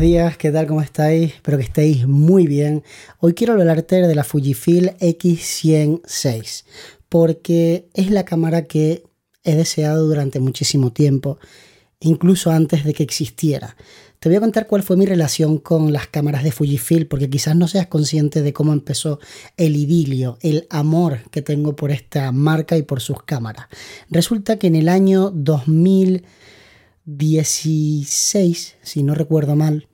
Días, ¿qué tal? ¿Cómo estáis? Espero que estéis muy bien. Hoy quiero hablarte de la Fujifilm X106 porque es la cámara que he deseado durante muchísimo tiempo, incluso antes de que existiera. Te voy a contar cuál fue mi relación con las cámaras de Fujifilm, porque quizás no seas consciente de cómo empezó el idilio, el amor que tengo por esta marca y por sus cámaras. Resulta que en el año 2000 16, si no recuerdo mal,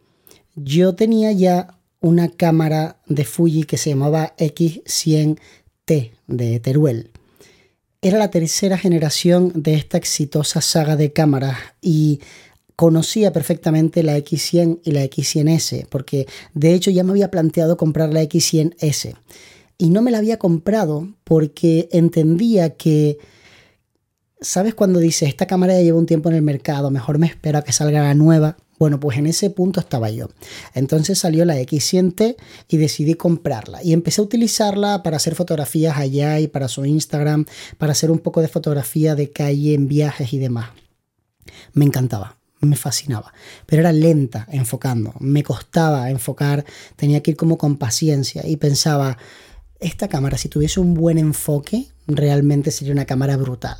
yo tenía ya una cámara de Fuji que se llamaba X100T de Teruel. Era la tercera generación de esta exitosa saga de cámaras y conocía perfectamente la X100 y la X100S, porque de hecho ya me había planteado comprar la X100S. Y no me la había comprado porque entendía que ¿Sabes cuando dices, esta cámara ya lleva un tiempo en el mercado, mejor me espero a que salga la nueva? Bueno, pues en ese punto estaba yo. Entonces salió la X100T y decidí comprarla. Y empecé a utilizarla para hacer fotografías allá y para su Instagram, para hacer un poco de fotografía de calle en viajes y demás. Me encantaba, me fascinaba, pero era lenta enfocando, me costaba enfocar, tenía que ir como con paciencia y pensaba, esta cámara si tuviese un buen enfoque, realmente sería una cámara brutal.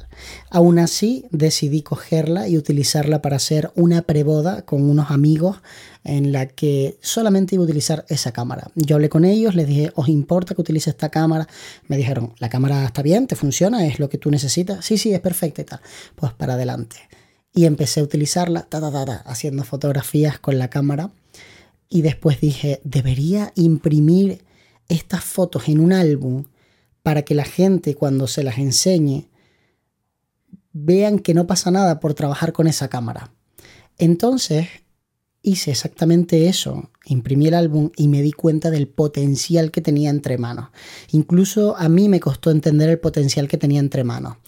Aún así, decidí cogerla y utilizarla para hacer una preboda con unos amigos en la que solamente iba a utilizar esa cámara. Yo hablé con ellos, les dije, ¿os importa que utilice esta cámara? Me dijeron, la cámara está bien, te funciona, es lo que tú necesitas. Sí, sí, es perfecta y tal. Pues para adelante. Y empecé a utilizarla, ta, ta, ta, haciendo fotografías con la cámara. Y después dije, debería imprimir estas fotos en un álbum para que la gente cuando se las enseñe vean que no pasa nada por trabajar con esa cámara. Entonces hice exactamente eso, imprimí el álbum y me di cuenta del potencial que tenía entre manos. Incluso a mí me costó entender el potencial que tenía entre manos.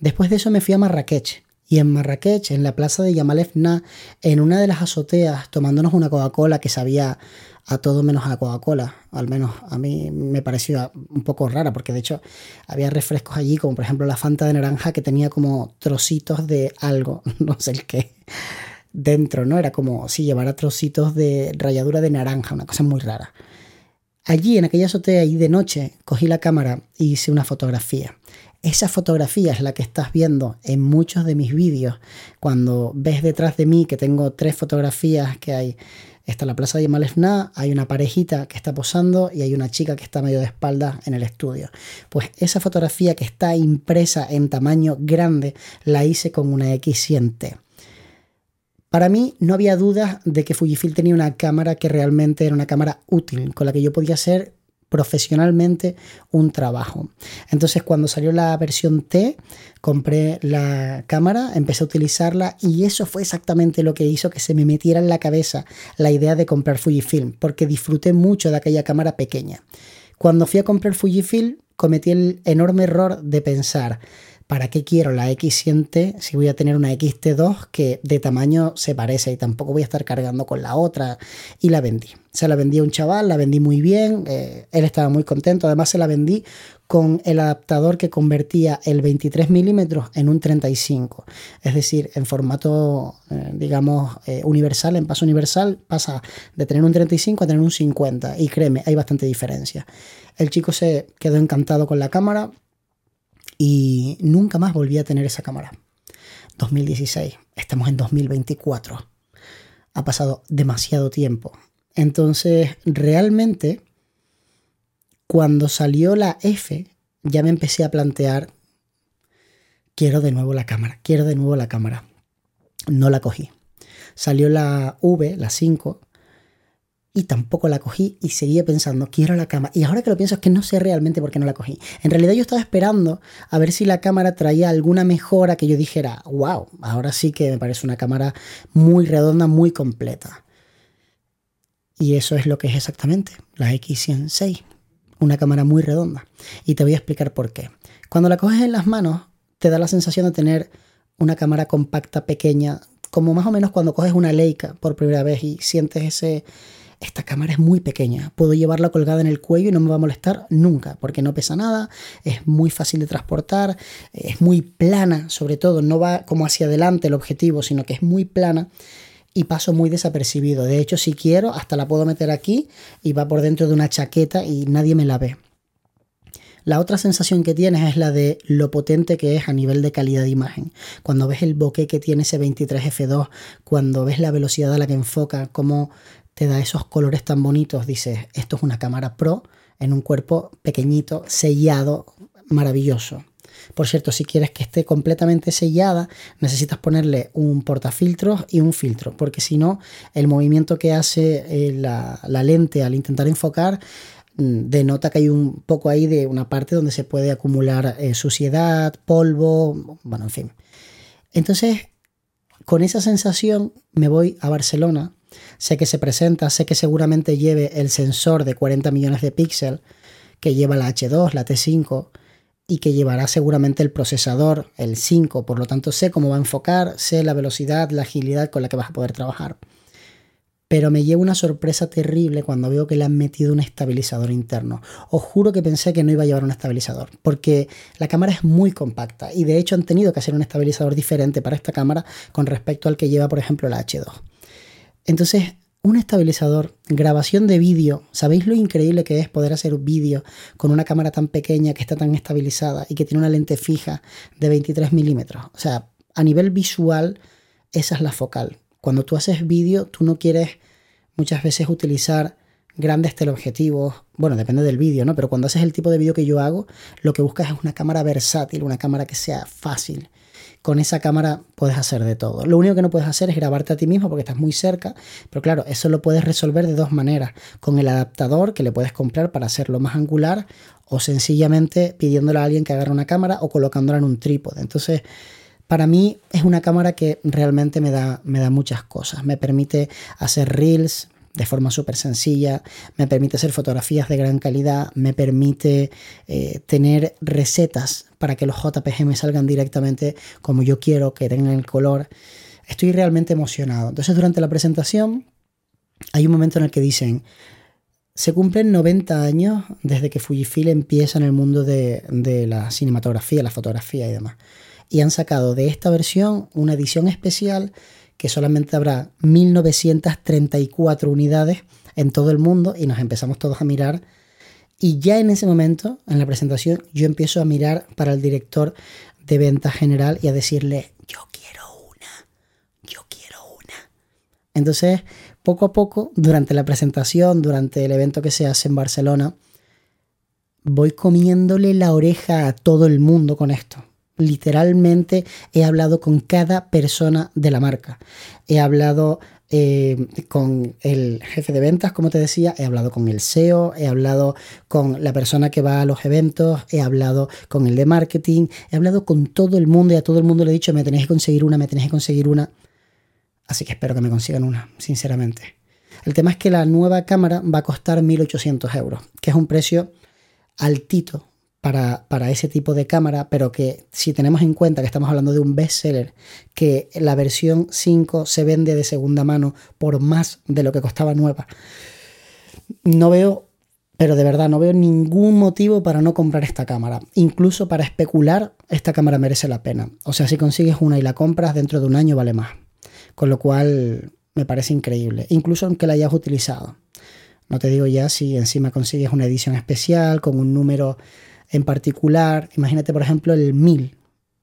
Después de eso me fui a Marrakech. Y en Marrakech, en la plaza de Yamal Efna, en una de las azoteas, tomándonos una Coca-Cola que sabía a todo menos a la Coca-Cola. Al menos a mí me pareció un poco rara, porque de hecho había refrescos allí, como por ejemplo la Fanta de naranja, que tenía como trocitos de algo, no sé el qué, dentro, ¿no? Era como si llevara trocitos de ralladura de naranja, una cosa muy rara. Allí, en aquella azotea, y de noche, cogí la cámara y hice una fotografía. Esa fotografía es la que estás viendo en muchos de mis vídeos. Cuando ves detrás de mí que tengo tres fotografías que hay Está la plaza de Malefna, hay una parejita que está posando y hay una chica que está medio de espalda en el estudio. Pues esa fotografía que está impresa en tamaño grande la hice con una X100T. Para mí no había duda de que Fujifilm tenía una cámara que realmente era una cámara útil, con la que yo podía hacer profesionalmente un trabajo. Entonces cuando salió la versión T, compré la cámara, empecé a utilizarla y eso fue exactamente lo que hizo que se me metiera en la cabeza la idea de comprar Fujifilm, porque disfruté mucho de aquella cámara pequeña. Cuando fui a comprar Fujifilm, cometí el enorme error de pensar, ¿para qué quiero la X100T si voy a tener una XT2 que de tamaño se parece y tampoco voy a estar cargando con la otra? Y la vendí. Se la vendí a un chaval, la vendí muy bien, eh, él estaba muy contento, además se la vendí con el adaptador que convertía el 23 milímetros en un 35, es decir, en formato, eh, digamos, eh, universal, en paso universal, pasa de tener un 35 a tener un 50 y créeme, hay bastante diferencia. El chico se quedó encantado con la cámara, y nunca más volví a tener esa cámara. 2016, estamos en 2024. Ha pasado demasiado tiempo. Entonces, realmente, cuando salió la F, ya me empecé a plantear, quiero de nuevo la cámara, quiero de nuevo la cámara. No la cogí. Salió la V, la 5, y tampoco la cogí y seguía pensando, quiero la cámara. Y ahora que lo pienso es que no sé realmente por qué no la cogí. En realidad yo estaba esperando a ver si la cámara traía alguna mejora que yo dijera, wow, ahora sí que me parece una cámara muy redonda, muy completa. Y eso es lo que es exactamente la X106, una cámara muy redonda. Y te voy a explicar por qué. Cuando la coges en las manos, te da la sensación de tener una cámara compacta, pequeña, como más o menos cuando coges una Leica por primera vez y sientes ese esta cámara es muy pequeña, puedo llevarla colgada en el cuello y no me va a molestar nunca, porque no pesa nada, es muy fácil de transportar, es muy plana, sobre todo, no va como hacia adelante el objetivo, sino que es muy plana y paso muy desapercibido. De hecho, si quiero, hasta la puedo meter aquí y va por dentro de una chaqueta y nadie me la ve. La otra sensación que tienes es la de lo potente que es a nivel de calidad de imagen. Cuando ves el bokeh que tiene ese 23F2, cuando ves la velocidad a la que enfoca, cómo te da esos colores tan bonitos, dices, esto es una cámara pro en un cuerpo pequeñito, sellado, maravilloso. Por cierto, si quieres que esté completamente sellada, necesitas ponerle un portafiltros y un filtro, porque si no, el movimiento que hace eh, la, lente al intentar enfocar mm, denota que hay un poco ahí de una parte donde se puede acumular eh, suciedad, polvo, bueno, en fin. Entonces, con esa sensación me voy a Barcelona. Sé que se presenta, sé que seguramente lleve el sensor de 40 millones de píxeles que lleva la H2, la T5, y que llevará seguramente el procesador, el 5, por lo tanto sé cómo va a enfocar, sé la velocidad, la agilidad con la que vas a poder trabajar. Pero me lleva una sorpresa terrible cuando veo que le han metido un estabilizador interno. Os juro que pensé que no iba a llevar un estabilizador, porque la cámara es muy compacta y de hecho han tenido que hacer un estabilizador diferente para esta cámara con respecto al que lleva, por ejemplo, la H2. Entonces un estabilizador, grabación de vídeo. ¿Sabéis lo increíble que es poder hacer vídeo con una cámara tan pequeña que está tan estabilizada y que tiene una lente fija de 23 milímetros? O sea, a nivel visual, esa es la focal. Cuando tú haces vídeo, tú no quieres muchas veces utilizar grandes teleobjetivos. Bueno, depende del vídeo, ¿no? Pero cuando haces el tipo de vídeo que yo hago, lo que buscas es una cámara versátil, una cámara que sea fácil con esa cámara puedes hacer de todo. Lo único que no puedes hacer es grabarte a ti mismo porque estás muy cerca, pero claro, eso lo puedes resolver de dos maneras, con el adaptador que le puedes comprar para hacerlo más angular o sencillamente pidiéndole a alguien que agarre una cámara o colocándola en un trípode. Entonces, para mí es una cámara que realmente me da, me da muchas cosas. Me permite hacer reels, de forma súper sencilla, me permite hacer fotografías de gran calidad, me permite eh, tener recetas para que los JPG me salgan directamente como yo quiero, que tengan el color. Estoy realmente emocionado. Entonces durante la presentación hay un momento en el que dicen, se cumplen 90 años desde que Fujifilm empieza en el mundo de, de la cinematografía, la fotografía y demás. Y han sacado de esta versión una edición especial que solamente habrá 1934 unidades en todo el mundo y nos empezamos todos a mirar. Y ya en ese momento, en la presentación, yo empiezo a mirar para el director de venta general y a decirle, yo quiero una, yo quiero una. Entonces, poco a poco, durante la presentación, durante el evento que se hace en Barcelona, voy comiéndole la oreja a todo el mundo con esto literalmente he hablado con cada persona de la marca. He hablado eh, con el jefe de ventas, como te decía, he hablado con el SEO, he hablado con la persona que va a los eventos, he hablado con el de marketing, he hablado con todo el mundo y a todo el mundo le he dicho, me tenéis que conseguir una, me tenéis que conseguir una. Así que espero que me consigan una, sinceramente. El tema es que la nueva cámara va a costar 1.800 euros, que es un precio altito para, ese tipo de cámara, pero que si tenemos en cuenta que estamos hablando de un bestseller, que la versión 5 se vende de segunda mano por más de lo que costaba nueva, no veo, pero de verdad no veo ningún motivo para no comprar esta cámara. Incluso para especular, esta cámara merece la pena. O sea, si consigues una y la compras, dentro de un año vale más. Con lo cual me parece increíble, incluso aunque la hayas utilizado. No te digo ya si encima consigues una edición especial con un número en particular, imagínate por ejemplo el 1000,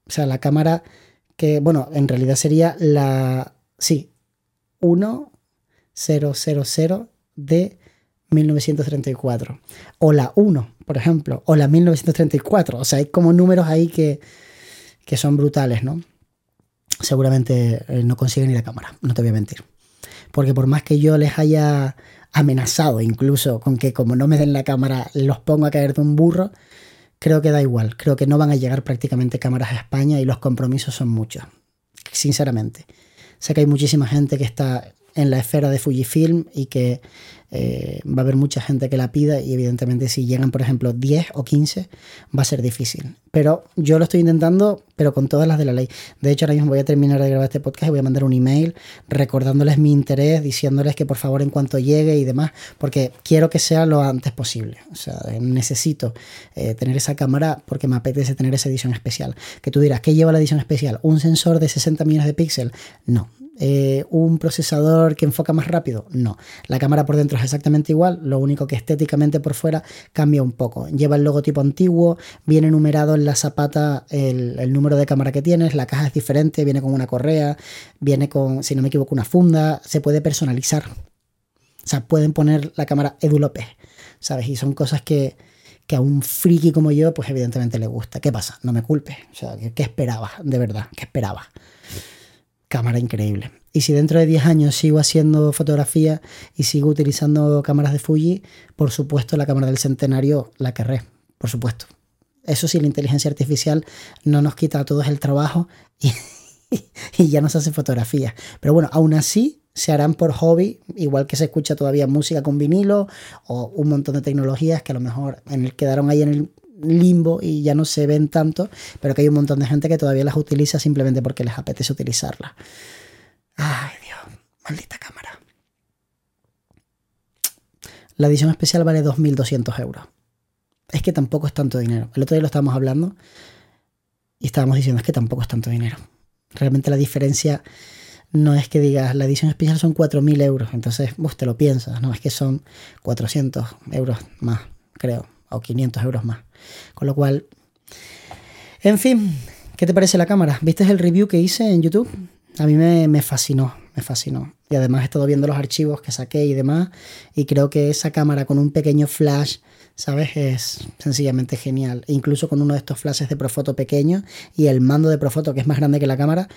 o sea, la cámara que, bueno, en realidad sería la, sí, 1000 de 1934, o la 1, por ejemplo, o la 1934, o sea, hay como números ahí que, que son brutales, ¿no? Seguramente eh, no consiguen ni la cámara, no te voy a mentir. Porque por más que yo les haya amenazado incluso con que como no me den la cámara los pongo a caer de un burro, creo que da igual. Creo que no van a llegar prácticamente cámaras a España y los compromisos son muchos, sinceramente. Sé que hay muchísima gente que está en la esfera de Fujifilm y que eh, va a haber mucha gente que la pida y evidentemente si llegan, por ejemplo, 10 o 15 va a ser difícil. Pero yo lo estoy intentando, pero con todas las de la ley. De hecho, ahora mismo voy a terminar de grabar este podcast y voy a mandar un email recordándoles mi interés, diciéndoles que por favor en cuanto llegue y demás, porque quiero que sea lo antes posible. O sea, necesito eh, tener esa cámara porque me apetece tener esa edición especial. Que tú dirás, ¿qué lleva la edición especial? ¿Un sensor de 60 millones de píxeles? No eh, un procesador que enfoca más rápido. No, la cámara por dentro es exactamente igual, lo único que estéticamente por fuera cambia un poco. Lleva el logotipo antiguo, viene numerado en la zapata el, número de cámara que tienes, la caja es diferente, viene con una correa, viene con, si no me equivoco, una funda, se puede personalizar. O sea, pueden poner la cámara Edu López, ¿sabes? Y son cosas que, que a un friki como yo, pues evidentemente le gusta. ¿Qué pasa? No me culpes. O sea, ¿qué, esperaba? De verdad, ¿qué esperaba? Cámara increíble. Y si dentro de 10 años sigo haciendo fotografía y sigo utilizando cámaras de Fuji, por supuesto la cámara del centenario la querré, por supuesto. Eso sí, la inteligencia artificial no nos quita a todos el trabajo y, y ya nos hace fotografía. Pero bueno, aún así se harán por hobby, igual que se escucha todavía música con vinilo o un montón de tecnologías que a lo mejor en el, quedaron ahí en el limbo y ya no se ven tanto, pero que hay un montón de gente que todavía las utiliza simplemente porque les apetece utilizarlas. Ay, Dios, maldita cámara. La edición especial vale 2.200 euros. Es que tampoco es tanto dinero. El otro día lo estábamos hablando y estábamos diciendo es que tampoco es tanto dinero. Realmente la diferencia no es que digas la edición especial son 4.000 euros, entonces vos te lo piensas, no, es que son 400 euros más, creo, o 500 euros más. Con lo cual, en fin, ¿qué te parece la cámara? ¿Viste el review que hice en YouTube? A mí me, fascinó, me fascinó. Y además he estado viendo los archivos que saqué y demás, y creo que esa cámara con un pequeño flash ¿sabes? Es sencillamente genial. incluso con uno de estos flashes de Profoto pequeño y el mando de Profoto que es más grande que la cámara,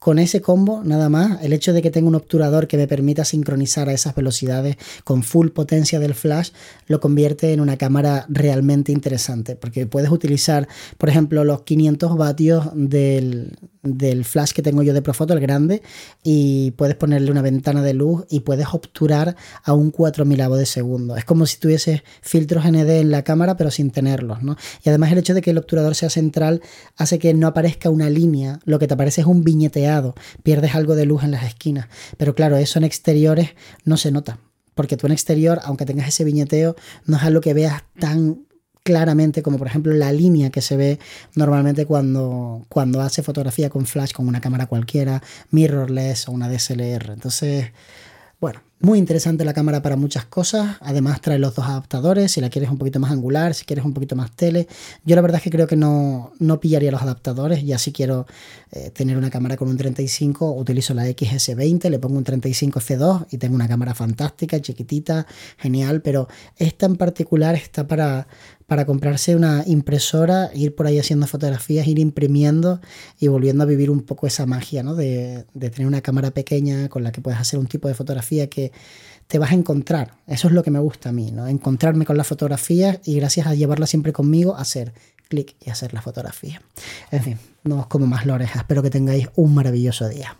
con ese combo, nada más, el hecho de que tenga un obturador que me permita sincronizar a esas velocidades con full potencia del flash, lo convierte en una cámara realmente interesante, porque puedes utilizar, por ejemplo, los 500 vatios del, del flash que tengo yo de Profoto, el grande, y puedes ponerle una ventana de luz y puedes obturar a un 4000 de segundo. Es como si tuvieses filtros ND en la cámara, pero sin tenerlos, ¿no? Y además el hecho de que el obturador sea central hace que no aparezca una línea, lo que te aparece es un viñeteado, pierdes algo de luz en las esquinas. Pero claro, eso en exteriores no se nota, porque tú en exterior, aunque tengas ese viñeteo, no es algo que veas tan claramente como por ejemplo la línea que se ve normalmente cuando, cuando hace fotografía con flash con una cámara cualquiera, mirrorless o una DSLR. Entonces, bueno, muy interesante la cámara para muchas cosas. Además trae los dos adaptadores, si la quieres un poquito más angular, si quieres un poquito más tele. Yo la verdad es que creo que no, no pillaría los adaptadores. Ya si quiero eh, tener una cámara con un 35, utilizo la XS20, le pongo un 35 F2 y tengo una cámara fantástica, chiquitita, genial. Pero esta en particular está para, para comprarse una impresora, ir por ahí haciendo fotografías, ir imprimiendo y volviendo a vivir un poco esa magia, ¿no? De, de, tener una cámara pequeña con la que puedes hacer un tipo de fotografía que te vas a encontrar. Eso es lo que me gusta a mí, ¿no? Encontrarme con la fotografía y gracias a llevarla siempre conmigo, hacer clic y hacer la fotografía. En fin, no os como más la oreja. Espero que tengáis un maravilloso día.